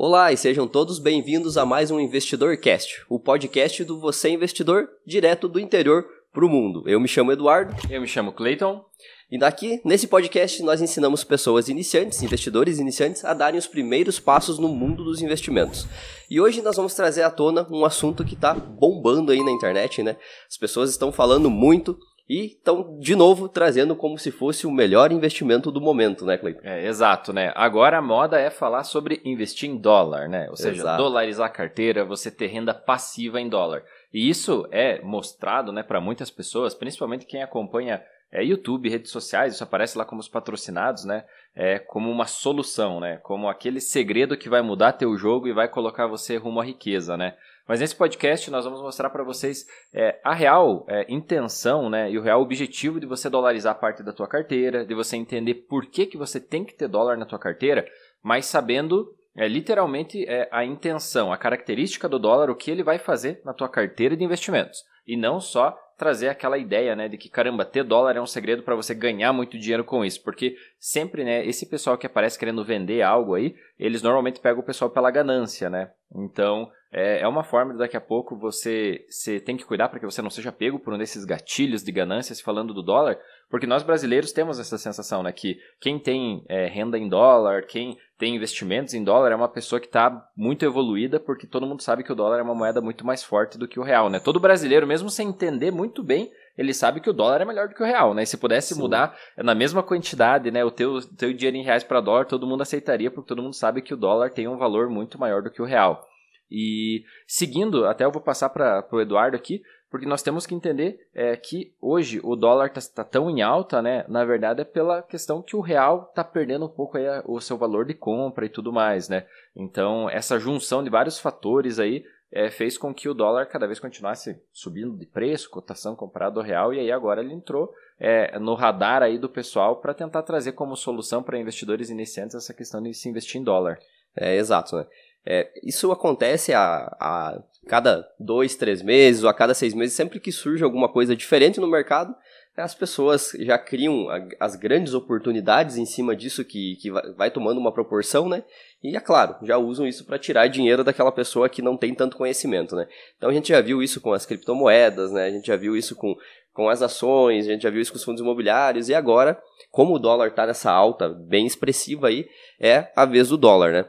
Olá e sejam todos bem-vindos a mais um Investidor Cast, o podcast do Você Investidor direto do interior para o mundo. Eu me chamo Eduardo. Eu me chamo Clayton. E daqui, nesse podcast, nós ensinamos pessoas iniciantes, investidores iniciantes, a darem os primeiros passos no mundo dos investimentos. E hoje nós vamos trazer à tona um assunto que está bombando aí na internet, né? As pessoas estão falando muito e estão, de novo, trazendo como se fosse o melhor investimento do momento, né, Cleiton? É, exato, né? Agora a moda é falar sobre investir em dólar, né? Ou seja, exato. dolarizar a carteira, você ter renda passiva em dólar. E isso é mostrado, né, para muitas pessoas, principalmente quem acompanha é, YouTube, redes sociais, isso aparece lá como os patrocinados, né? É, como uma solução, né? Como aquele segredo que vai mudar teu jogo e vai colocar você rumo à riqueza, né? Mas nesse podcast nós vamos mostrar para vocês é, a real é, intenção né, e o real objetivo de você dolarizar parte da tua carteira, de você entender por que, que você tem que ter dólar na tua carteira, mas sabendo é, literalmente é, a intenção, a característica do dólar, o que ele vai fazer na tua carteira de investimentos. E não só trazer aquela ideia, né, de que caramba, ter dólar é um segredo para você ganhar muito dinheiro com isso, porque sempre, né, esse pessoal que aparece querendo vender algo aí, eles normalmente pegam o pessoal pela ganância, né? Então, é, é uma forma de daqui a pouco você, você tem que cuidar para que você não seja pego por um desses gatilhos de ganâncias falando do dólar, porque nós brasileiros temos essa sensação, né, que quem tem é, renda em dólar, quem tem investimentos em dólar é uma pessoa que está muito evoluída, porque todo mundo sabe que o dólar é uma moeda muito mais forte do que o real, né? Todo brasileiro, mesmo sem entender muito bem, ele sabe que o dólar é melhor do que o real, né? E se pudesse Sim. mudar na mesma quantidade, né, o teu, teu dinheiro em reais para dólar, todo mundo aceitaria, porque todo mundo sabe que o dólar tem um valor muito maior do que o real. E seguindo, até eu vou passar para o Eduardo aqui, porque nós temos que entender é, que hoje o dólar está tá tão em alta, né? Na verdade é pela questão que o real está perdendo um pouco aí o seu valor de compra e tudo mais, né? Então essa junção de vários fatores aí é, fez com que o dólar cada vez continuasse subindo de preço, cotação comparado ao real, e aí agora ele entrou é, no radar aí do pessoal para tentar trazer como solução para investidores iniciantes essa questão de se investir em dólar. É exato, né? É, isso acontece a, a cada dois, três meses ou a cada seis meses, sempre que surge alguma coisa diferente no mercado, as pessoas já criam as grandes oportunidades em cima disso que, que vai tomando uma proporção, né? E é claro, já usam isso para tirar dinheiro daquela pessoa que não tem tanto conhecimento, né? Então a gente já viu isso com as criptomoedas, né? A gente já viu isso com, com as ações, a gente já viu isso com os fundos imobiliários e agora, como o dólar está nessa alta bem expressiva aí, é a vez do dólar, né?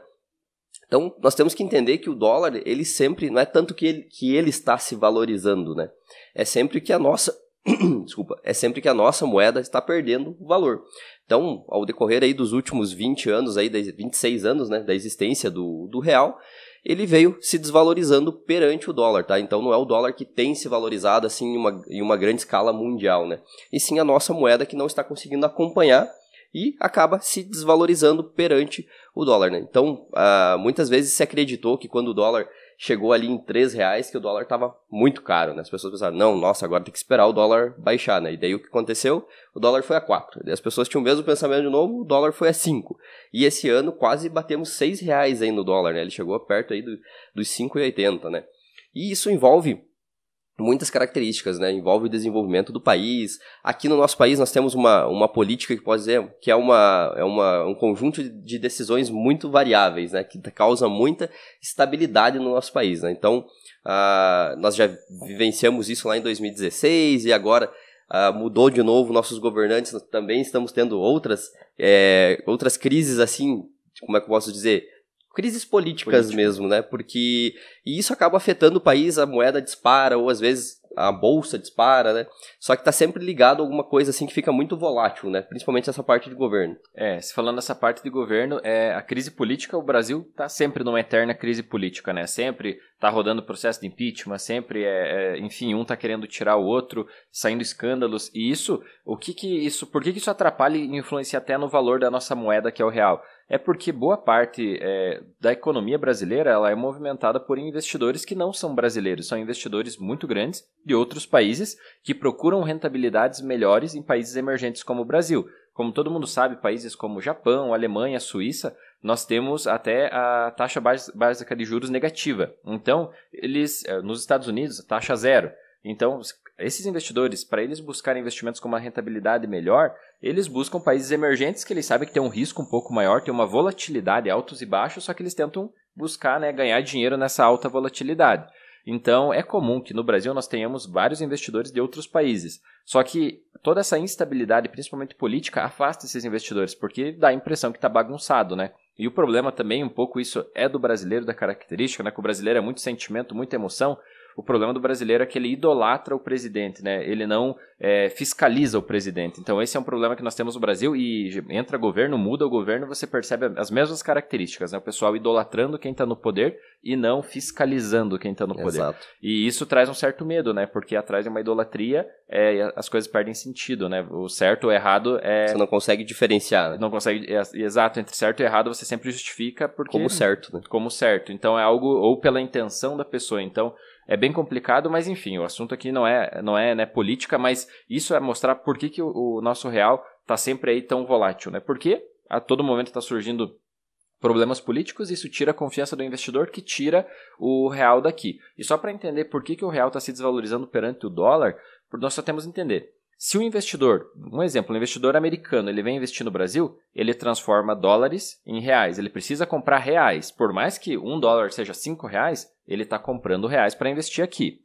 Então, nós temos que entender que o dólar, ele sempre, não é tanto que ele, que ele está se valorizando, né? É sempre que a nossa, desculpa, é sempre que a nossa moeda está perdendo valor. Então, ao decorrer aí dos últimos 20 anos, aí, 26 anos, né, da existência do, do real, ele veio se desvalorizando perante o dólar, tá? Então não é o dólar que tem se valorizado assim em uma, em uma grande escala mundial, né? E sim a nossa moeda que não está conseguindo acompanhar e acaba se desvalorizando perante o dólar. Né? Então, uh, muitas vezes se acreditou que quando o dólar chegou ali em 3 reais, que o dólar estava muito caro. Né? As pessoas pensaram, não, nossa, agora tem que esperar o dólar baixar. Né? E daí o que aconteceu? O dólar foi a 4. Daí as pessoas tinham o mesmo pensamento de novo, o dólar foi a 5. E esse ano quase batemos 6 reais aí no dólar. Né? Ele chegou perto aí do, dos 5,80. Né? E isso envolve muitas características, né? Envolve o desenvolvimento do país. Aqui no nosso país nós temos uma, uma política que pode dizer que é, uma, é uma, um conjunto de decisões muito variáveis, né? Que causa muita estabilidade no nosso país, né? Então, uh, nós já vivenciamos isso lá em 2016 e agora uh, mudou de novo nossos governantes. Também estamos tendo outras, é, outras crises assim, como é que eu posso dizer? Crises políticas Política. mesmo, né? Porque e isso acaba afetando o país, a moeda dispara ou às vezes a bolsa dispara, né? Só que tá sempre ligado a alguma coisa assim que fica muito volátil, né? Principalmente essa parte de governo. É, se falando nessa parte de governo, é a crise política, o Brasil tá sempre numa eterna crise política, né? Sempre tá rodando processo de impeachment, sempre é, é enfim, um tá querendo tirar o outro, saindo escândalos. E isso, o que que isso, por que que isso atrapalha e influencia até no valor da nossa moeda que é o real? é porque boa parte é, da economia brasileira ela é movimentada por investidores que não são brasileiros, são investidores muito grandes de outros países que procuram rentabilidades melhores em países emergentes como o Brasil. Como todo mundo sabe, países como Japão, Alemanha, Suíça, nós temos até a taxa básica de juros negativa. Então, eles, é, nos Estados Unidos, taxa zero. Então, esses investidores, para eles buscarem investimentos com uma rentabilidade melhor, eles buscam países emergentes que eles sabem que tem um risco um pouco maior, tem uma volatilidade altos e baixos, só que eles tentam buscar né, ganhar dinheiro nessa alta volatilidade. Então, é comum que no Brasil nós tenhamos vários investidores de outros países. Só que toda essa instabilidade, principalmente política, afasta esses investidores, porque dá a impressão que está bagunçado, né? E o problema também, um pouco isso é do brasileiro, da característica, né? Que o brasileiro é muito sentimento, muita emoção. O problema do brasileiro é que ele idolatra o presidente, né? Ele não é, fiscaliza o presidente. Então esse é um problema que nós temos no Brasil e entra governo, muda o governo, você percebe as mesmas características, né? O pessoal idolatrando quem está no poder e não fiscalizando quem está no poder. Exato. E isso traz um certo medo, né? Porque atrás de uma idolatria é, as coisas perdem sentido, né? O certo ou errado é... Você não consegue diferenciar. Né? Não consegue... É, exato, entre certo e errado você sempre justifica porque... Como certo, né? Como certo. Então é algo ou pela intenção da pessoa. Então é bem complicado, mas enfim, o assunto aqui não é, não é né, política, mas isso é mostrar por que, que o, o nosso real está sempre aí tão volátil, né? Porque a todo momento está surgindo problemas políticos, isso tira a confiança do investidor, que tira o real daqui. E só para entender por que, que o real está se desvalorizando perante o dólar, nós só temos que entender. Se o investidor, um exemplo, um investidor americano, ele vem investir no Brasil, ele transforma dólares em reais. Ele precisa comprar reais. Por mais que um dólar seja cinco reais, ele está comprando reais para investir aqui.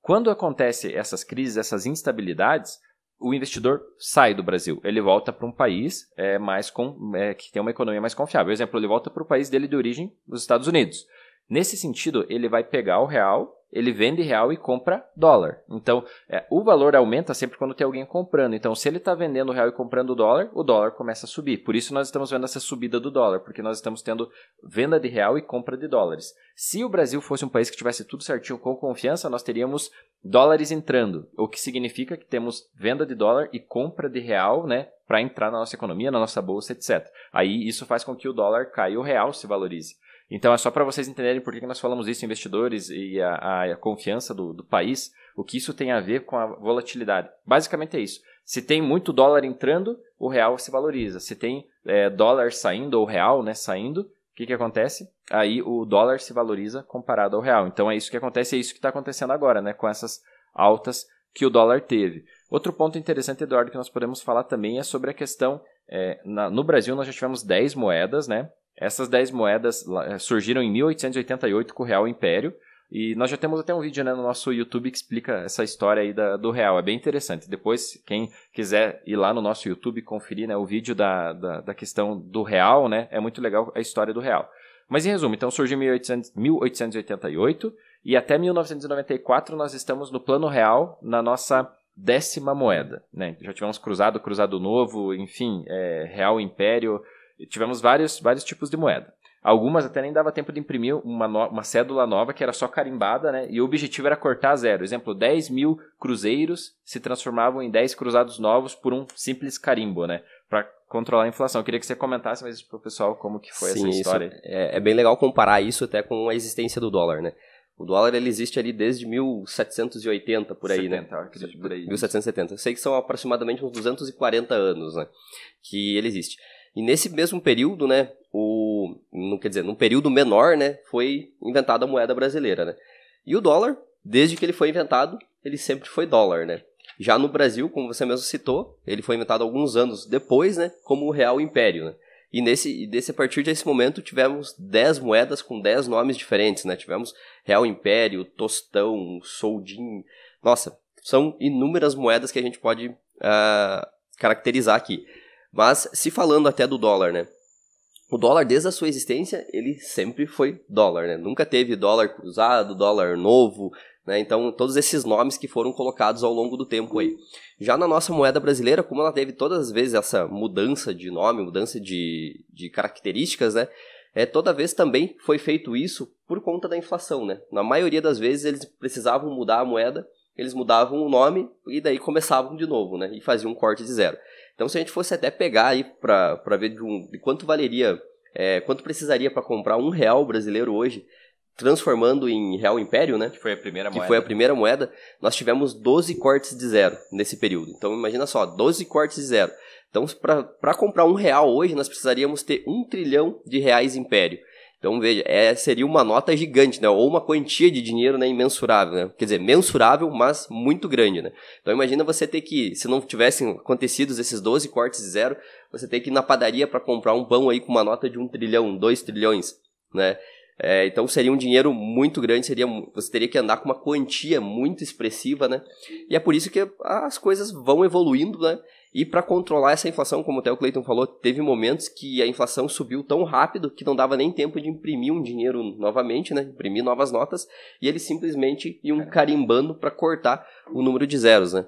Quando acontece essas crises, essas instabilidades, o investidor sai do Brasil. Ele volta para um país é, mais com, é, que tem uma economia mais confiável. Por exemplo, ele volta para o país dele de origem, os Estados Unidos. Nesse sentido, ele vai pegar o real ele vende real e compra dólar. Então, é, o valor aumenta sempre quando tem alguém comprando. Então, se ele está vendendo real e comprando dólar, o dólar começa a subir. Por isso nós estamos vendo essa subida do dólar, porque nós estamos tendo venda de real e compra de dólares. Se o Brasil fosse um país que tivesse tudo certinho com confiança, nós teríamos dólares entrando, o que significa que temos venda de dólar e compra de real, né, para entrar na nossa economia, na nossa bolsa, etc. Aí isso faz com que o dólar caia e o real se valorize. Então é só para vocês entenderem por que nós falamos isso, investidores e a, a confiança do, do, país, o que isso tem a ver com a volatilidade. Basicamente é isso. Se tem muito dólar entrando, o real se valoriza. Se tem é, dólar saindo ou real né, saindo, o que, que acontece? Aí o dólar se valoriza comparado ao real. Então é isso que acontece, é isso que está acontecendo agora, né, com essas altas que o dólar teve. Outro ponto interessante, Eduardo, que nós podemos falar também é sobre a questão. É, na, no Brasil, nós já tivemos 10 moedas, né? Essas 10 moedas eh, surgiram em 1888 com o Real Império. E nós já temos até um vídeo né, no nosso YouTube que explica essa história aí da, do real. É bem interessante. Depois, quem quiser ir lá no nosso YouTube conferir né, o vídeo da, da, da, questão do real, né, é muito legal a história do real. Mas em resumo, então surgiu em 1800, 1888 e até 1994 nós estamos no plano real na nossa décima moeda. Né? Já tivemos cruzado, cruzado novo, enfim, é, real império, tivemos vários, vários tipos de moeda. Algumas até nem dava tempo de imprimir uma, no, uma cédula nova que era só carimbada, né? E o objetivo era cortar zero. Exemplo, 10 mil cruzeiros se transformavam em 10 cruzados novos por um simples carimbo, né? Para controlar a inflação. Eu queria que você comentasse mais para o pessoal como que foi Sim, essa história. É, é, bem legal comparar isso até com a existência do dólar, né? O dólar ele existe ali desde 1780 por aí, 70, né? Acredito, por aí. 1770. Eu sei que são aproximadamente uns 240 anos, né? Que ele existe. E nesse mesmo período, né, o, não quer dizer, num período menor, né, foi inventada a moeda brasileira, né? E o dólar, desde que ele foi inventado, ele sempre foi dólar, né? Já no Brasil, como você mesmo citou, ele foi inventado alguns anos depois, né, como o Real Império, né? E nesse, desse, a partir desse momento tivemos 10 moedas com 10 nomes diferentes, né? Tivemos Real Império, Tostão, Soldin. Nossa, são inúmeras moedas que a gente pode uh, caracterizar aqui. Mas se falando até do dólar, né? O dólar, desde a sua existência, ele sempre foi dólar, né? Nunca teve dólar cruzado, dólar novo, né? Então, todos esses nomes que foram colocados ao longo do tempo aí. Já na nossa moeda brasileira, como ela teve todas as vezes essa mudança de nome, mudança de, de características, né? É, toda vez também foi feito isso por conta da inflação, né? Na maioria das vezes eles precisavam mudar a moeda, eles mudavam o nome e daí começavam de novo, né? E faziam um corte de zero. Então, se a gente fosse até pegar aí para ver de, um, de, quanto valeria, é, quanto precisaria para comprar um real brasileiro hoje, transformando em real império, né? Que foi a primeira que moeda. foi a primeira moeda, nós tivemos 12 cortes de zero nesse período. Então, imagina só, 12 cortes de zero. Então, para comprar um real hoje, nós precisaríamos ter um trilhão de reais império. Então, veja, é, seria uma nota gigante, né? Ou uma quantia de dinheiro né, imensurável, né? Quer dizer, mensurável, mas muito grande, né? Então, imagina você ter que, se não tivessem acontecido esses 12 cortes de zero, você ter que ir na padaria para comprar um pão aí com uma nota de um trilhão, dois trilhões, né? É, então seria um dinheiro muito grande, seria você teria que andar com uma quantia muito expressiva, né? E é por isso que as coisas vão evoluindo, né? E para controlar essa inflação, como até o Cleiton falou, teve momentos que a inflação subiu tão rápido que não dava nem tempo de imprimir um dinheiro novamente, né? Imprimir novas notas, e eles simplesmente iam carimbando para cortar o número de zeros, né?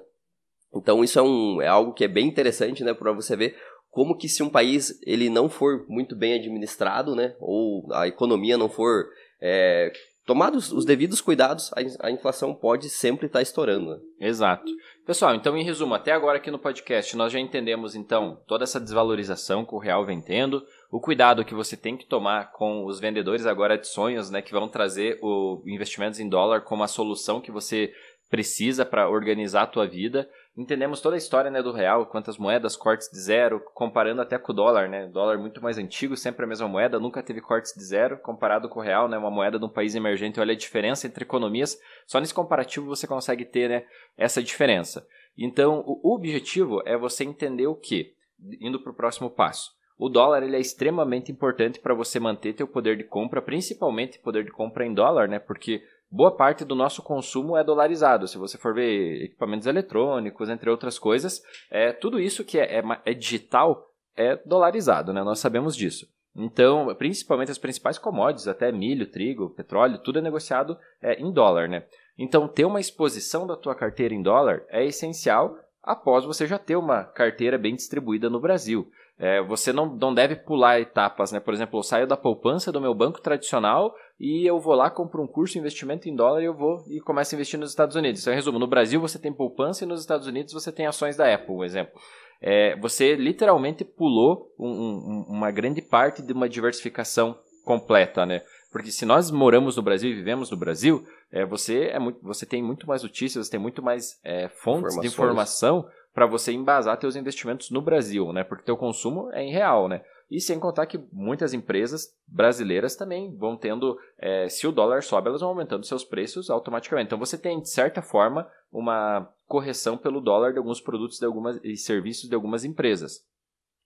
Então isso é, um, é algo que é bem interessante, né, para você ver como que se um país ele não for muito bem administrado, né, ou a economia não for é, tomados os devidos cuidados, a, inflação pode sempre estar tá estourando. Né? Exato. Pessoal, então em resumo, até agora aqui no podcast nós já entendemos então toda essa desvalorização que o real vem tendo, o cuidado que você tem que tomar com os vendedores agora de sonhos, né, que vão trazer o investimentos em dólar como a solução que você precisa para organizar a tua vida entendemos toda a história né, do real, quantas moedas, cortes de zero, comparando até com o dólar, né? O dólar muito mais antigo, sempre a mesma moeda, nunca teve cortes de zero, comparado com o real, né? Uma moeda de um país emergente, olha a diferença entre economias. Só nesse comparativo você consegue ter né, essa diferença. Então, o objetivo é você entender o que? Indo para o próximo passo. O dólar ele é extremamente importante para você manter teu poder de compra, principalmente poder de compra em dólar, né? Porque boa parte do nosso consumo é dolarizado. Se você for ver equipamentos eletrônicos, entre outras coisas, é, tudo isso que é, é, é digital é dolarizado, né? Nós sabemos disso. Então, principalmente as principais commodities, até milho, trigo, petróleo, tudo é negociado é, em dólar, né? Então, ter uma exposição da tua carteira em dólar é essencial após você já ter uma carteira bem distribuída no Brasil. É, você não, não deve pular etapas, né? Por exemplo, eu saio da poupança do meu banco tradicional e eu vou lá, compro um curso de investimento em dólar e eu vou e começo a investir nos Estados Unidos. Então, em resumo, no Brasil você tem poupança e nos Estados Unidos você tem ações da Apple, um exemplo. É, você literalmente pulou um, um, uma grande parte de uma diversificação completa, né? Porque se nós moramos no Brasil e vivemos no Brasil, é, você, é muito, você tem muito mais notícias, você tem muito mais é, fontes de informação para você embasar seus investimentos no Brasil, né? Porque teu consumo é em real, né? E sem contar que muitas empresas brasileiras também vão tendo, é, se o dólar sobe, elas vão aumentando seus preços automaticamente. Então você tem, de certa forma, uma correção pelo dólar de alguns produtos de algumas, e serviços de algumas empresas.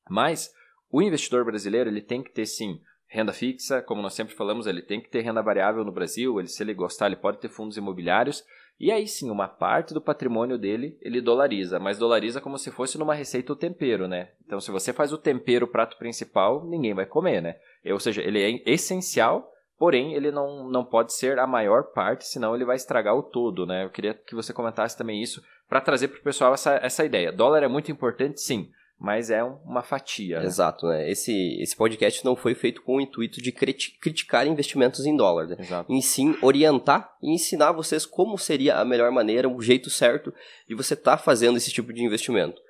Mas o investidor brasileiro ele tem que ter sim renda fixa, como nós sempre falamos, ele tem que ter renda variável no Brasil, ele, se ele gostar, ele pode ter fundos imobiliários, e aí sim, uma parte do patrimônio dele ele dolariza, mas dolariza como se fosse numa receita o tempero, né? Então, se você faz o tempero o prato principal, ninguém vai comer, né? Ou seja, ele é essencial, porém ele não, não pode ser a maior parte, senão ele vai estragar o todo, né? Eu queria que você comentasse também isso para trazer para o pessoal essa, essa ideia. Dólar é muito importante, sim, mas é uma fatia. Né? Exato, né? Esse, esse podcast não foi feito com o intuito de criticar investimentos em dólar, né? Exato. Em sim, orientar e ensinar vocês como seria a melhor maneira, o jeito certo de você estar tá fazendo esse tipo de investimento.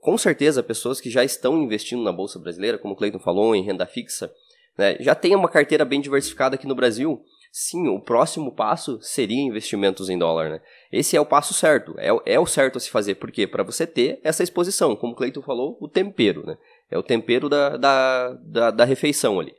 Com certeza, pessoas que já estão investindo na Bolsa Brasileira, como o Cleiton falou, em renda fixa, né, já tem uma carteira bem diversificada aqui no Brasil, sim, o próximo passo seria investimentos em dólar, né? Esse é o passo certo, é, é o certo a se fazer, por quê? Para você ter essa exposição, como o Cleiton falou, o tempero, né? É o tempero da, da, da, da refeição ali.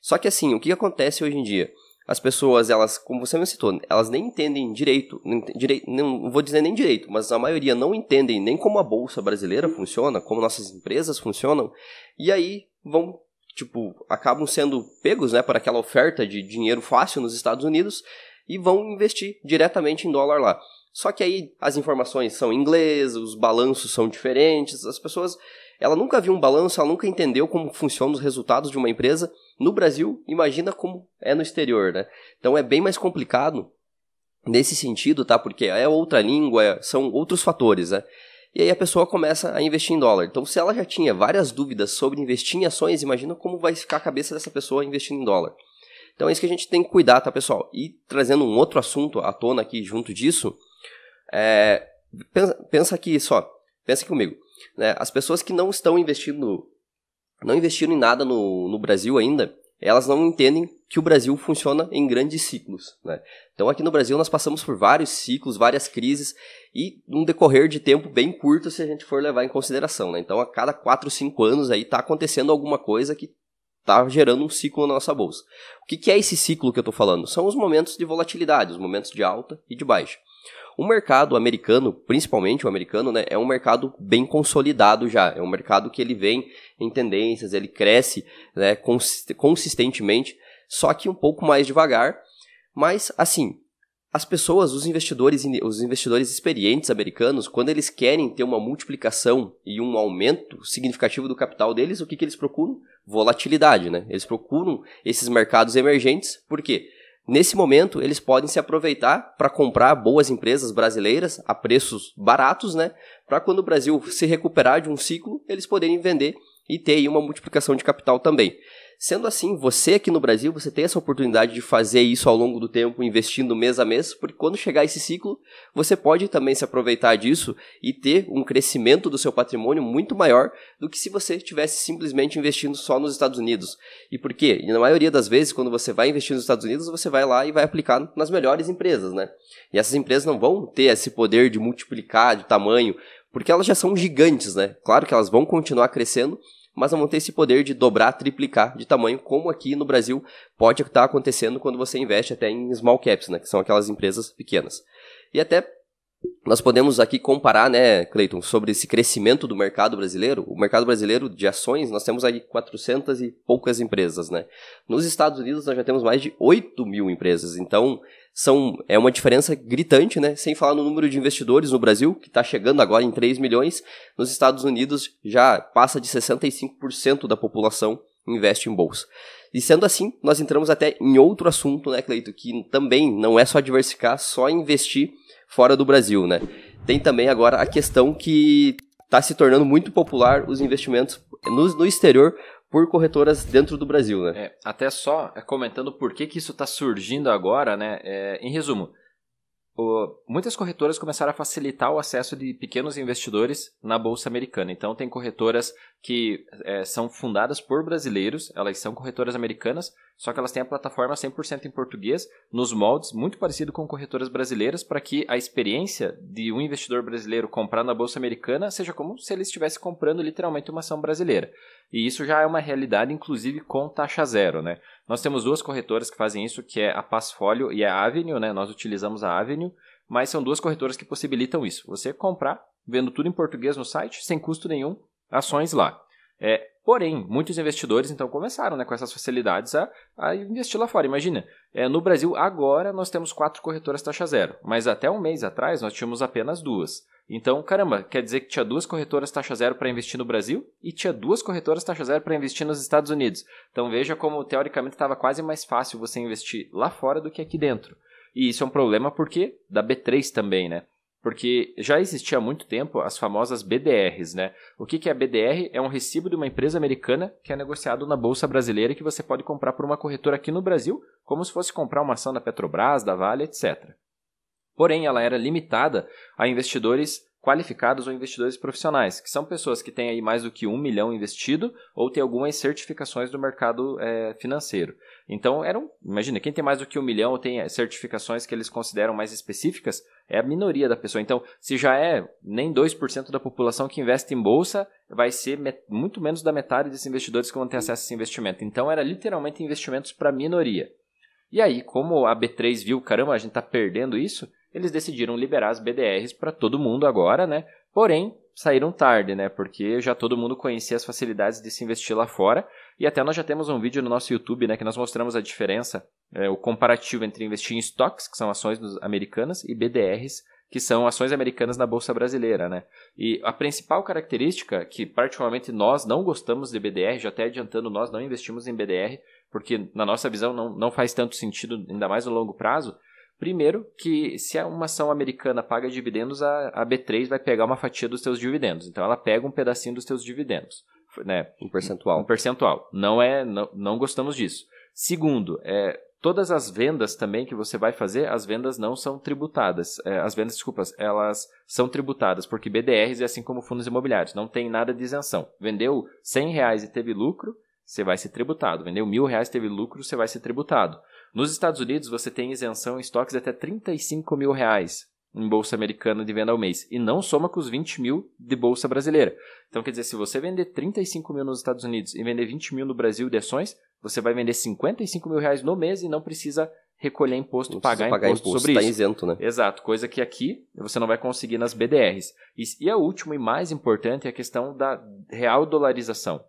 Só que assim, o que acontece hoje em dia? As pessoas, elas, como você me citou, elas nem entendem direito, direito não vou dizer nem direito, mas a maioria não entendem nem como a bolsa brasileira funciona, como nossas empresas funcionam, e aí vão tipo, acabam sendo pegos, né, por aquela oferta de dinheiro fácil nos Estados Unidos e vão investir diretamente em dólar lá. Só que aí as informações são em inglês, os balanços são diferentes, as pessoas, ela nunca viu um balanço, ela nunca entendeu como funcionam os resultados de uma empresa no Brasil, imagina como é no exterior, né? Então é bem mais complicado nesse sentido, tá? Porque é outra língua, são outros fatores, né? E aí a pessoa começa a investir em dólar. Então, se ela já tinha várias dúvidas sobre investir em ações, imagina como vai ficar a cabeça dessa pessoa investindo em dólar. Então é isso que a gente tem que cuidar, tá, pessoal? E trazendo um outro assunto à tona aqui junto disso, é, pensa, pensa aqui só, pensa aqui comigo. Né? As pessoas que não estão investindo, não investiram em nada no, no Brasil ainda, elas não entendem que o Brasil funciona em grandes ciclos. Né? Então, aqui no Brasil, nós passamos por vários ciclos, várias crises, e num decorrer de tempo bem curto, se a gente for levar em consideração. Né? Então, a cada 4, 5 anos aí está acontecendo alguma coisa que está gerando um ciclo na nossa bolsa. O que, que é esse ciclo que eu estou falando? São os momentos de volatilidade, os momentos de alta e de baixa. O mercado americano, principalmente o americano, né, é um mercado bem consolidado já. É um mercado que ele vem em tendências, ele cresce né, consistentemente, só que um pouco mais devagar. Mas, assim, as pessoas, os investidores, os investidores experientes americanos, quando eles querem ter uma multiplicação e um aumento significativo do capital deles, o que, que eles procuram? Volatilidade, né? Eles procuram esses mercados emergentes, por quê? Nesse momento, eles podem se aproveitar para comprar boas empresas brasileiras a preços baratos, né? Para quando o Brasil se recuperar de um ciclo, eles poderem vender e ter aí uma multiplicação de capital também. Sendo assim, você aqui no Brasil, você tem essa oportunidade de fazer isso ao longo do tempo, investindo mês a mês, porque quando chegar esse ciclo, você pode também se aproveitar disso e ter um crescimento do seu patrimônio muito maior do que se você estivesse simplesmente investindo só nos Estados Unidos. E por quê? E na maioria das vezes, quando você vai investir nos Estados Unidos, você vai lá e vai aplicar nas melhores empresas, né? E essas empresas não vão ter esse poder de multiplicar de tamanho, porque elas já são gigantes, né? Claro que elas vão continuar crescendo, mas não vão ter esse poder de dobrar, triplicar de tamanho, como aqui no Brasil pode estar acontecendo quando você investe até em small caps, né, que são aquelas empresas pequenas. E até nós podemos aqui comparar, né, Cleiton, sobre esse crescimento do mercado brasileiro. O mercado brasileiro de ações, nós temos aí 400 e poucas empresas, né? Nos Estados Unidos, nós já temos mais de 8 mil empresas. Então, são, é uma diferença gritante, né? Sem falar no número de investidores no Brasil, que está chegando agora em 3 milhões. Nos Estados Unidos, já passa de 65% da população investe em bolsa. E sendo assim, nós entramos até em outro assunto, né, Cleito, que também não é só diversificar, só investir fora do Brasil, né? Tem também agora a questão que está se tornando muito popular os investimentos no, no exterior por corretoras dentro do Brasil, né? É, até só é, comentando por que, que isso está surgindo agora, né? É, em resumo, o, muitas corretoras começaram a facilitar o acesso de pequenos investidores na bolsa americana. Então, tem corretoras que é, são fundadas por brasileiros, elas são corretoras americanas, só que elas têm a plataforma 100% em português, nos moldes muito parecido com corretoras brasileiras, para que a experiência de um investidor brasileiro comprar na bolsa americana seja como se ele estivesse comprando literalmente uma ação brasileira. E isso já é uma realidade, inclusive com taxa zero, né? Nós temos duas corretoras que fazem isso, que é a Passfolio e a Avenue, né? Nós utilizamos a Avenue, mas são duas corretoras que possibilitam isso. Você comprar, vendo tudo em português no site, sem custo nenhum, ações lá. É, porém, muitos investidores então começaram né, com essas facilidades a, a investir lá fora. Imagina, é, no Brasil agora nós temos quatro corretoras taxa zero, mas até um mês atrás nós tínhamos apenas duas. Então, caramba, quer dizer que tinha duas corretoras taxa zero para investir no Brasil e tinha duas corretoras taxa zero para investir nos Estados Unidos. Então veja como teoricamente estava quase mais fácil você investir lá fora do que aqui dentro. E isso é um problema porque da B3 também, né? Porque já existia há muito tempo as famosas BDRs, né? O que, que é BDR? É um recibo de uma empresa americana que é negociado na Bolsa Brasileira e que você pode comprar por uma corretora aqui no Brasil, como se fosse comprar uma ação da Petrobras, da Vale, etc. Porém, ela era limitada a investidores qualificados ou investidores profissionais, que são pessoas que têm aí mais do que um milhão investido ou têm algumas certificações do mercado é, financeiro. Então, eram, imagina, quem tem mais do que um milhão ou tem certificações que eles consideram mais específicas, é a minoria da pessoa. Então, se já é nem 2% da população que investe em bolsa, vai ser muito menos da metade desses investidores que vão ter acesso a esse investimento. Então, era literalmente investimentos para minoria. E aí, como a B3 viu, caramba, a gente está perdendo isso, eles decidiram liberar as BDRs para todo mundo agora, né? Porém, saíram tarde, né? Porque já todo mundo conhecia as facilidades de se investir lá fora. E até nós já temos um vídeo no nosso YouTube, né? Que nós mostramos a diferença, é, o comparativo entre investir em stocks, que são ações americanas, e BDRs, que são ações americanas na bolsa brasileira, né? E a principal característica que particularmente nós não gostamos de BDR, já até adiantando, nós não investimos em BDR, porque na nossa visão não, não faz tanto sentido, ainda mais no longo prazo, Primeiro, que se uma ação americana paga dividendos, a, a B3 vai pegar uma fatia dos seus dividendos. Então, ela pega um pedacinho dos seus dividendos. Né? Um percentual. Um percentual. Não, é, não, não gostamos disso. Segundo, é, todas as vendas também que você vai fazer, as vendas não são tributadas. É, as vendas, desculpas, elas são tributadas, porque BDRs é assim como fundos imobiliários, não tem nada de isenção. Vendeu 100 reais e teve lucro, você vai ser tributado. Vendeu mil reais e teve lucro, você vai ser tributado. Nos Estados Unidos, você tem isenção em estoques até 35 mil reais. em bolsa americana de venda ao mês e não soma com os 20 mil de bolsa brasileira. Então, quer dizer, se você vender 35 mil nos Estados Unidos e vender 20 mil no Brasil de ações, você vai vender 55 mil reais no mês e não precisa recolher imposto, não pagar, pagar imposto, imposto sobre tá isso. isento, né? Exato, coisa que aqui você não vai conseguir nas BDRs. E, e a última e mais importante é a questão da real dolarização.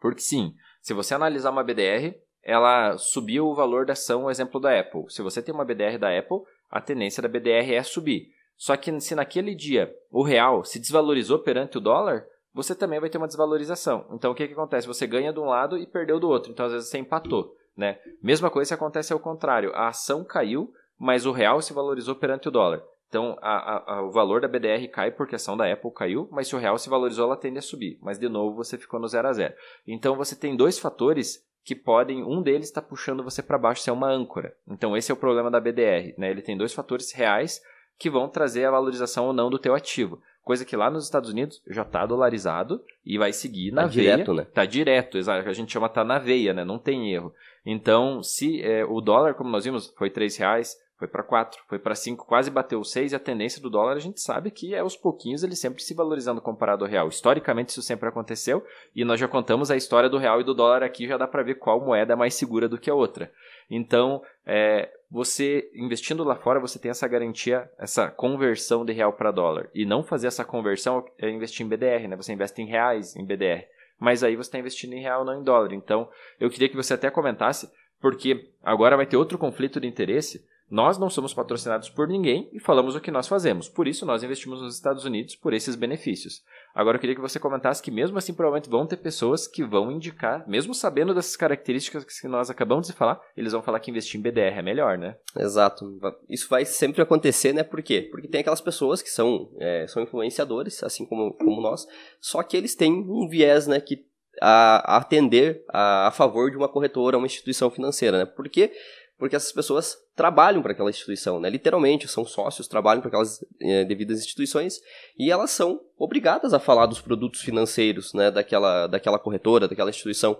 Porque sim, se você analisar uma BDR, ela subiu o valor da ação, o exemplo da Apple. Se você tem uma BDR da Apple, a tendência da BDR é subir. Só que se naquele dia o real se desvalorizou perante o dólar, você também vai ter uma desvalorização. Então o que, que acontece? Você ganha de um lado e perdeu do outro. Então às vezes você empatou. Né? Mesma coisa se acontece ao contrário. A ação caiu, mas o real se valorizou perante o dólar. Então, a, a, o valor da BDR cai porque a ação da Apple caiu, mas se o real se valorizou, ela tende a subir. Mas, de novo, você ficou no zero a zero. Então, você tem dois fatores que podem, um deles está puxando você para baixo, se é uma âncora. Então, esse é o problema da BDR. Né? Ele tem dois fatores reais que vão trazer a valorização ou não do teu ativo. Coisa que lá nos Estados Unidos já está dolarizado e vai seguir na tá veia. Direto, né? Tá direto, exato. A gente chama tá na veia, né? Não tem erro. Então, se é, o dólar, como nós vimos, foi três reais, foi para 4, foi para 5, quase bateu 6 e a tendência do dólar a gente sabe que é aos pouquinhos ele sempre se valorizando comparado ao real. Historicamente isso sempre aconteceu e nós já contamos a história do real e do dólar aqui, já dá para ver qual moeda é mais segura do que a outra. Então, é, você investindo lá fora, você tem essa garantia, essa conversão de real para dólar. E não fazer essa conversão é investir em BDR, né? Você investe em reais em BDR. Mas aí você está investindo em real, não em dólar. Então, eu queria que você até comentasse, porque agora vai ter outro conflito de interesse nós não somos patrocinados por ninguém e falamos o que nós fazemos. Por isso, nós investimos nos Estados Unidos por esses benefícios. Agora, eu queria que você comentasse que, mesmo assim, provavelmente vão ter pessoas que vão indicar, mesmo sabendo dessas características que nós acabamos de falar, eles vão falar que investir em BDR é melhor, né? Exato. Isso vai sempre acontecer, né? Por quê? Porque tem aquelas pessoas que são, é, são influenciadores, assim como, como nós, só que eles têm um viés, né? Que a, a atender a, a favor de uma corretora, uma instituição financeira, né? Porque porque essas pessoas trabalham para aquela instituição, né? Literalmente, são sócios, trabalham para aquelas é, devidas instituições e elas são obrigadas a falar dos produtos financeiros, né? Daquela, daquela corretora, daquela instituição.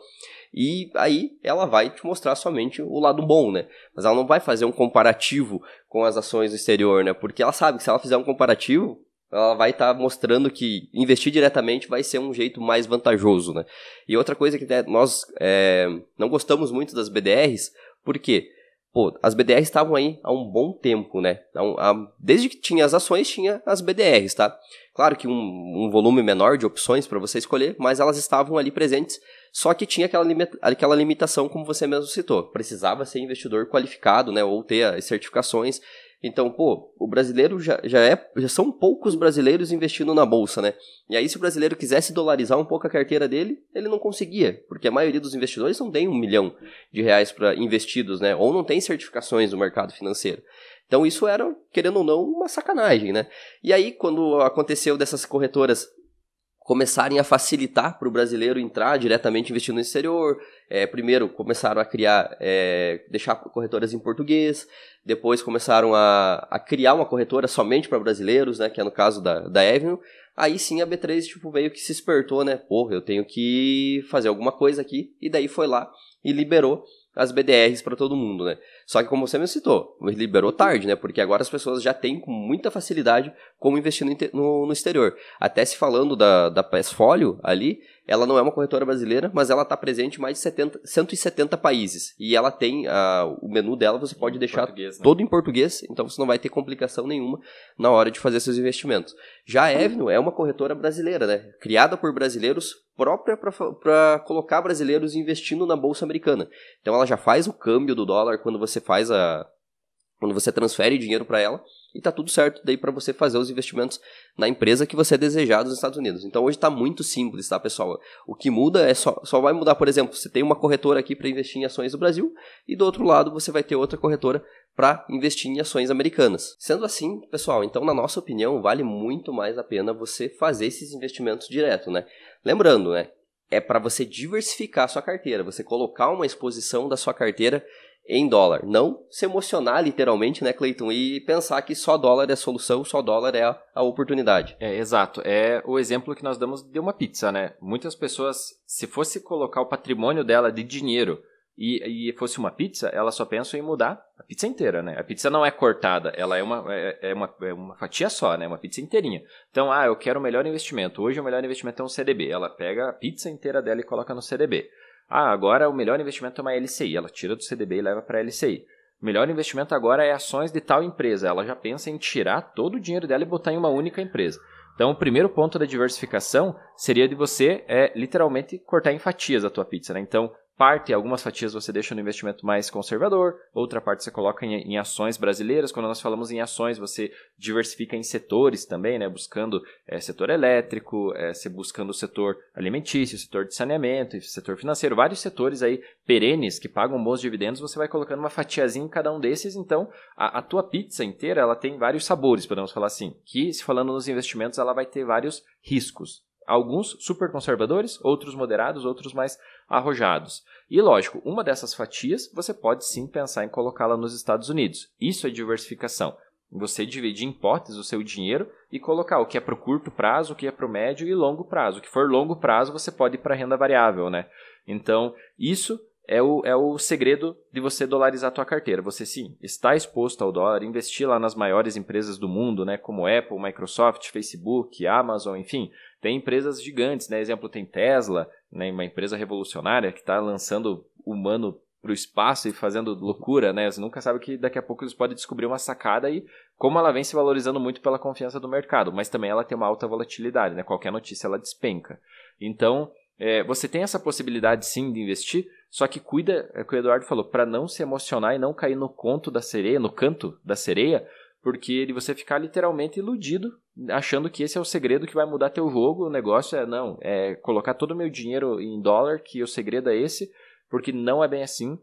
E aí ela vai te mostrar somente o lado bom, né? Mas ela não vai fazer um comparativo com as ações do exterior, né? Porque ela sabe que se ela fizer um comparativo, ela vai estar tá mostrando que investir diretamente vai ser um jeito mais vantajoso, né? E outra coisa que nós é, não gostamos muito das BDRs, por quê? Pô, as BDRs estavam aí há um bom tempo, né? Desde que tinha as ações, tinha as BDRs, tá? Claro que um, um volume menor de opções para você escolher, mas elas estavam ali presentes, só que tinha aquela, limita aquela limitação, como você mesmo citou. Precisava ser investidor qualificado, né? Ou ter as certificações então, pô, o brasileiro já, já é. Já são poucos brasileiros investindo na bolsa, né? E aí, se o brasileiro quisesse dolarizar um pouco a carteira dele, ele não conseguia, porque a maioria dos investidores não tem um milhão de reais para investidos, né? Ou não tem certificações do mercado financeiro. Então, isso era, querendo ou não, uma sacanagem, né? E aí, quando aconteceu dessas corretoras começarem a facilitar para o brasileiro entrar diretamente investindo no exterior. É, primeiro começaram a criar, é, deixar corretoras em português, depois começaram a, a criar uma corretora somente para brasileiros, né, que é no caso da, da Avenue. Aí sim a B3 tipo, veio que se espertou, né? Porra, eu tenho que fazer alguma coisa aqui. E daí foi lá e liberou as BDRs para todo mundo, né? Só que como você me citou, liberou tarde, né? Porque agora as pessoas já têm com muita facilidade como investir no, no, no exterior. Até se falando da, da Passfolio ali, ela não é uma corretora brasileira, mas ela está presente em mais de 70, 170 países. E ela tem uh, o menu dela, você pode em deixar né? todo em português, então você não vai ter complicação nenhuma na hora de fazer seus investimentos. Já a Evno é uma corretora brasileira, né? Criada por brasileiros, própria para colocar brasileiros investindo na bolsa americana. Então ela já faz o câmbio do dólar quando você faz a quando você transfere dinheiro para ela e tá tudo certo daí para você fazer os investimentos na empresa que você desejar nos Estados Unidos. Então hoje está muito simples, tá, pessoal? O que muda é só, só vai mudar, por exemplo, você tem uma corretora aqui para investir em ações do Brasil e do outro lado você vai ter outra corretora para investir em ações americanas. Sendo assim, pessoal, então na nossa opinião vale muito mais a pena você fazer esses investimentos direto, né? Lembrando, né? É para você diversificar a sua carteira, você colocar uma exposição da sua carteira em dólar. Não se emocionar literalmente, né, Cleiton, e pensar que só dólar é a solução, só dólar é a, a, oportunidade. É, exato. É o exemplo que nós damos de uma pizza, né? Muitas pessoas, se fosse colocar o patrimônio dela de dinheiro e, e fosse uma pizza, ela só pensa em mudar a pizza inteira, né? A pizza não é cortada, ela é uma, é, é, uma, é uma fatia só, né? Uma pizza inteirinha. Então, ah, eu quero o melhor investimento. Hoje o melhor investimento é um CDB. Ela pega a pizza inteira dela e coloca no CDB. Ah, agora o melhor investimento é uma LCI. Ela tira do CDB e leva para a LCI. O melhor investimento agora é ações de tal empresa. Ela já pensa em tirar todo o dinheiro dela e botar em uma única empresa. Então, o primeiro ponto da diversificação seria de você, é, literalmente, cortar em fatias a tua pizza. Né? Então, parte, algumas fatias você deixa no investimento mais conservador, outra parte você coloca em, em, ações brasileiras. Quando nós falamos em ações, você diversifica em setores também, né? buscando é, setor elétrico, é, buscando o setor alimentício, setor de saneamento, setor financeiro, vários setores aí perenes que pagam bons dividendos, você vai colocando uma fatiazinha em cada um desses, então a, a tua pizza inteira ela tem vários sabores, podemos falar assim, que se falando nos investimentos ela vai ter vários riscos. Alguns super conservadores, outros moderados, outros mais arrojados. E lógico, uma dessas fatias você pode sim pensar em colocá-la nos Estados Unidos. Isso é diversificação. Você dividir em potes o seu dinheiro e colocar o que é para o curto prazo, o que é para o médio e longo prazo. O que for longo prazo, você pode ir para renda variável, né? Então, isso é o, é o segredo de você dolarizar a tua carteira. Você sim está exposto ao dólar, investir lá nas maiores empresas do mundo, né, como Apple, Microsoft, Facebook, Amazon, enfim, tem empresas gigantes, né? Exemplo, tem Tesla, né? uma empresa revolucionária que está lançando humano para o espaço e fazendo loucura, né? Você nunca sabe que daqui a pouco eles podem descobrir uma sacada e como ela vem se valorizando muito pela confiança do mercado, mas também ela tem uma alta volatilidade, né? Qualquer notícia ela despenca. Então, é, você tem essa possibilidade sim de investir, só que cuida, é o que o Eduardo falou, para não se emocionar e não cair no conto da sereia, no canto da sereia, porque de você ficar literalmente iludido, achando que esse é o segredo que vai mudar teu jogo. O negócio é não, é colocar todo o meu dinheiro em dólar, que o segredo é esse, porque não é bem assim.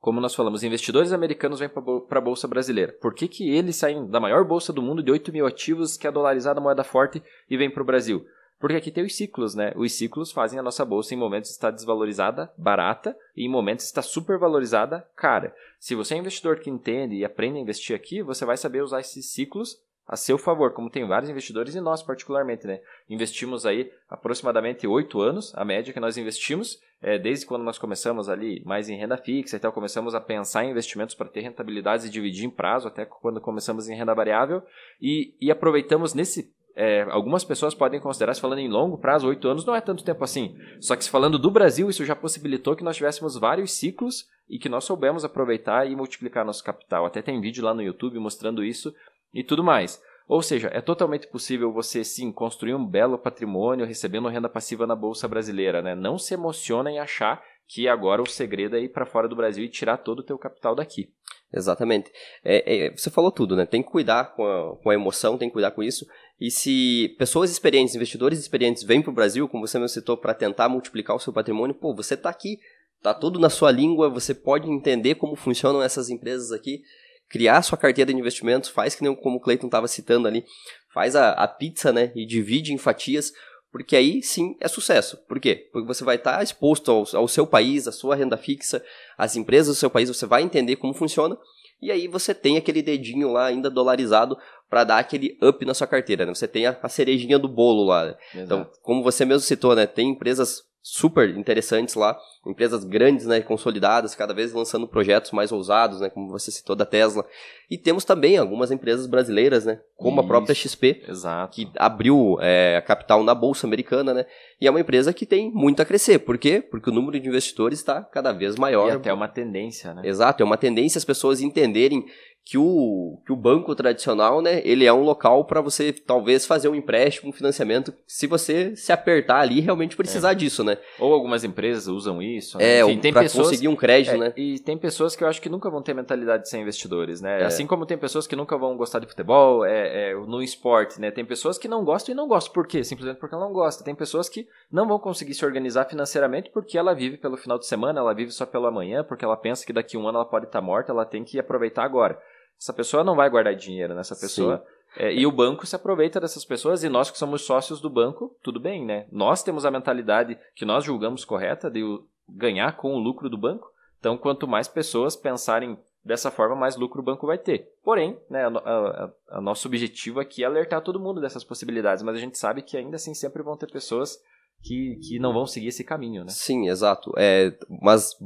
Como nós falamos, investidores americanos vêm para a bolsa brasileira. Por que, que eles saem da maior bolsa do mundo de 8 mil ativos, que é dolarizada moeda forte, e vêm para o Brasil? Porque aqui tem os ciclos, né? Os ciclos fazem a nossa bolsa em momentos estar desvalorizada, barata, e em momentos está supervalorizada, cara. Se você é investidor que entende e aprende a investir aqui, você vai saber usar esses ciclos a seu favor, como tem vários investidores e nós particularmente, né? Investimos aí aproximadamente oito anos, a média que nós investimos, é, desde quando nós começamos ali mais em renda fixa e tal, começamos a pensar em investimentos para ter rentabilidades e dividir em prazo, até quando começamos em renda variável, e, e aproveitamos nesse é, algumas pessoas podem considerar, se falando em longo prazo, oito anos não é tanto tempo assim. Só que se falando do Brasil, isso já possibilitou que nós tivéssemos vários ciclos e que nós soubemos aproveitar e multiplicar nosso capital. Até tem vídeo lá no YouTube mostrando isso e tudo mais. Ou seja, é totalmente possível você sim construir um belo patrimônio recebendo renda passiva na bolsa brasileira, né? Não se emociona em achar que agora o segredo é ir para fora do Brasil e tirar todo o teu capital daqui. Exatamente. É, é, você falou tudo, né? Tem que cuidar com a, com a emoção, tem que cuidar com isso. E se pessoas experientes, investidores experientes vêm para o Brasil, como você me citou, para tentar multiplicar o seu patrimônio, pô, você está aqui, está tudo na sua língua, você pode entender como funcionam essas empresas aqui, criar sua carteira de investimentos, faz que nem como o Cleiton estava citando ali, faz a, a pizza, né, e divide em fatias, porque aí sim é sucesso. Por quê? Porque você vai estar tá exposto ao, ao seu país, à sua renda fixa, às empresas do seu país, você vai entender como funciona, e aí você tem aquele dedinho lá ainda dolarizado para dar aquele up na sua carteira, né? Você tem a, a cerejinha do bolo lá. Né? Então, como você mesmo citou, né? Tem empresas super interessantes lá, empresas grandes, né, consolidadas, cada vez lançando projetos mais ousados, né, como você citou da Tesla. E temos também algumas empresas brasileiras, né, como Isso, a própria XP, exato. que abriu é, a capital na bolsa americana, né, e é uma empresa que tem muito a crescer. Por quê? Porque o número de investidores está cada vez maior. E até uma tendência, né? Exato, é uma tendência as pessoas entenderem que o, que o banco tradicional, né, ele é um local para você talvez fazer um empréstimo, um financiamento, se você se apertar ali realmente precisar é. disso, né? Ou algumas empresas usam isso. Né? É, Enfim, tem pessoas, conseguir um crédito, é, né? E tem pessoas que eu acho que nunca vão ter mentalidade de ser investidores, né? É. Assim como tem pessoas que nunca vão gostar de futebol, é, é, no esporte, né? Tem pessoas que não gostam e não gostam. Por quê? Simplesmente porque ela não gosta. Tem pessoas que não vão conseguir se organizar financeiramente porque ela vive pelo final de semana, ela vive só pelo amanhã, porque ela pensa que daqui a um ano ela pode estar morta, ela tem que aproveitar agora. Essa pessoa não vai guardar dinheiro nessa pessoa. É, e o banco se aproveita dessas pessoas e nós que somos sócios do banco, tudo bem, né? Nós temos a mentalidade que nós julgamos correta de ganhar com o lucro do banco. Então, quanto mais pessoas pensarem dessa forma, mais lucro o banco vai ter. Porém, né, a nosso objetivo aqui é alertar todo mundo dessas possibilidades, mas a gente sabe que ainda assim sempre vão ter pessoas que, que não vão seguir esse caminho, né? Sim, exato. É, mas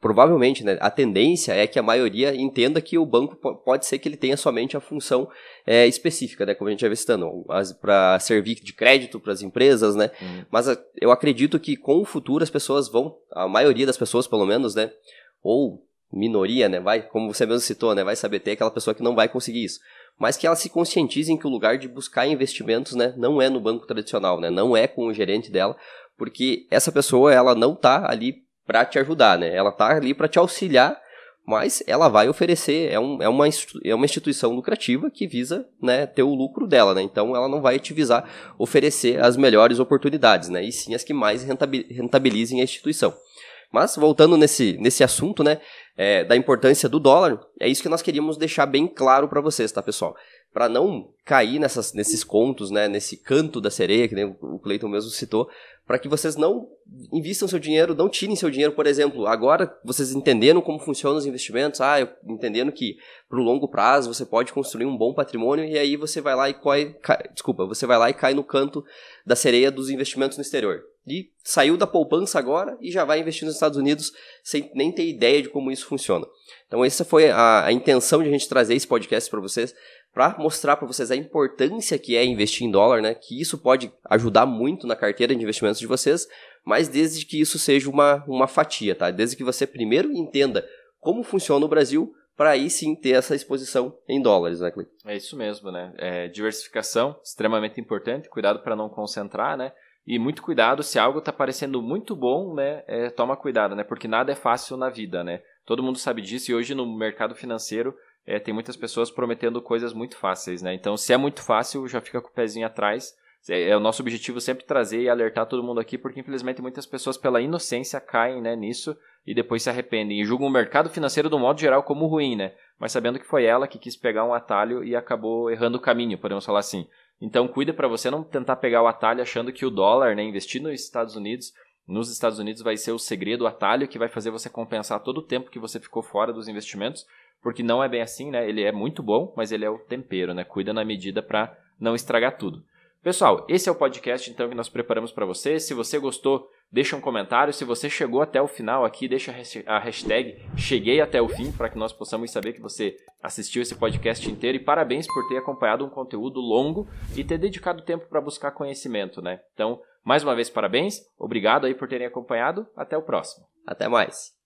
provavelmente, né, a tendência é que a maioria entenda que o banco pode ser que ele tenha somente a função é, específica, né, como a gente já vistando, para servir de crédito para as empresas, né, uhum. mas eu acredito que com o futuro as pessoas vão, a maioria das pessoas pelo menos, né, ou minoria, né, vai, como você mesmo citou, né, vai saber ter aquela pessoa que não vai conseguir isso, mas que elas se conscientizem que o lugar de buscar investimentos, né, não é no banco tradicional, né, não é com o gerente dela, porque essa pessoa ela não está ali para te ajudar, né? Ela tá ali para te auxiliar, mas ela vai oferecer, é, um, é, uma, é uma instituição lucrativa que visa né, ter o lucro dela, né? Então ela não vai te visar oferecer as melhores oportunidades, né? E sim as que mais rentabilizem a instituição. Mas voltando nesse, nesse assunto, né, é, da importância do dólar, é isso que nós queríamos deixar bem claro para vocês, tá, pessoal? Para não cair nessas, nesses contos, né, nesse canto da sereia, que nem o Cleiton mesmo citou, para que vocês não invistam seu dinheiro, não tirem seu dinheiro, por exemplo, agora vocês entendendo como funcionam os investimentos, ah, entendendo que para o longo prazo você pode construir um bom patrimônio e aí você vai lá e cai, cai, desculpa, você vai lá e cai no canto da sereia dos investimentos no exterior. E saiu da poupança agora e já vai investir nos Estados Unidos sem nem ter ideia de como isso funciona. Então essa foi a, a intenção de a gente trazer esse podcast para vocês, para mostrar para vocês a importância que é investir em dólar, né? Que isso pode ajudar muito na carteira de investimentos de vocês, mas desde que isso seja uma, uma fatia, tá? Desde que você primeiro entenda como funciona o Brasil, para aí sim ter essa exposição em dólares, né, Cleiton? É isso mesmo, né? É, diversificação, extremamente importante, cuidado para não concentrar, né? E muito cuidado, se algo está parecendo muito bom, né? É, toma cuidado, né? Porque nada é fácil na vida, né? Todo mundo sabe disso e hoje no mercado financeiro é, tem muitas pessoas prometendo coisas muito fáceis, né? Então, se é muito fácil, já fica com o pezinho atrás. É, é o nosso objetivo sempre trazer e alertar todo mundo aqui, porque infelizmente muitas pessoas, pela inocência, caem né, nisso e depois se arrependem e julgam o mercado financeiro do modo geral como ruim, né? Mas sabendo que foi ela que quis pegar um atalho e acabou errando o caminho, podemos falar assim. Então, cuida para você não tentar pegar o atalho achando que o dólar, né, investir nos Estados Unidos, nos Estados Unidos vai ser o segredo, o atalho que vai fazer você compensar todo o tempo que você ficou fora dos investimentos, porque não é bem assim, né? Ele é muito bom, mas ele é o tempero, né? Cuida na medida para não estragar tudo. Pessoal, esse é o podcast então que nós preparamos para você. Se você gostou, deixa um comentário. Se você chegou até o final aqui, deixa a hashtag cheguei até o fim para que nós possamos saber que você assistiu esse podcast inteiro e parabéns por ter acompanhado um conteúdo longo e ter dedicado tempo para buscar conhecimento, né? Então, mais uma vez parabéns. Obrigado aí por terem acompanhado. Até o próximo. Até mais.